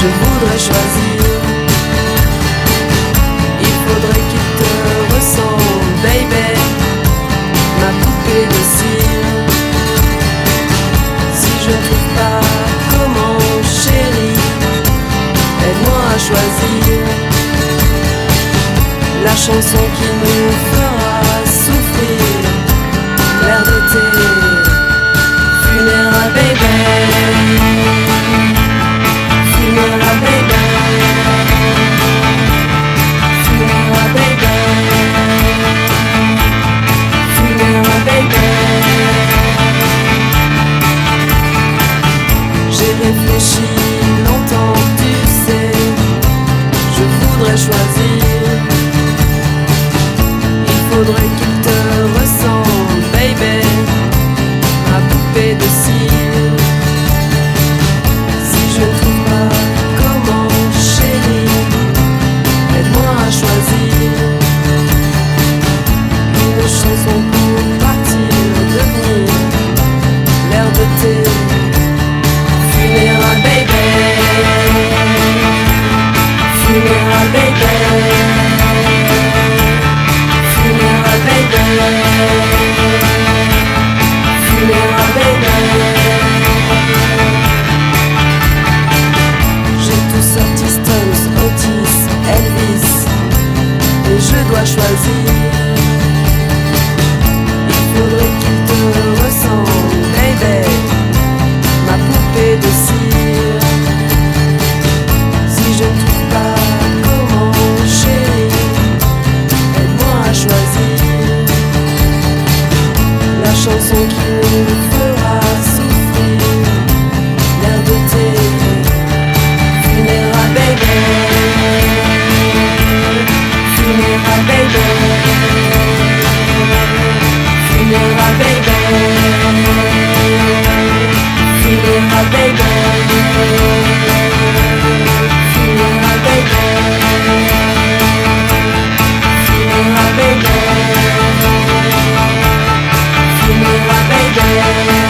je voudrais choisir. Il faudrait qu'il te ressemble, baby, ma poupée de cire. Si je ne trouve pas comment, chérie, aide-moi à choisir la chanson qui nous fera. Aide-moi à Thank you.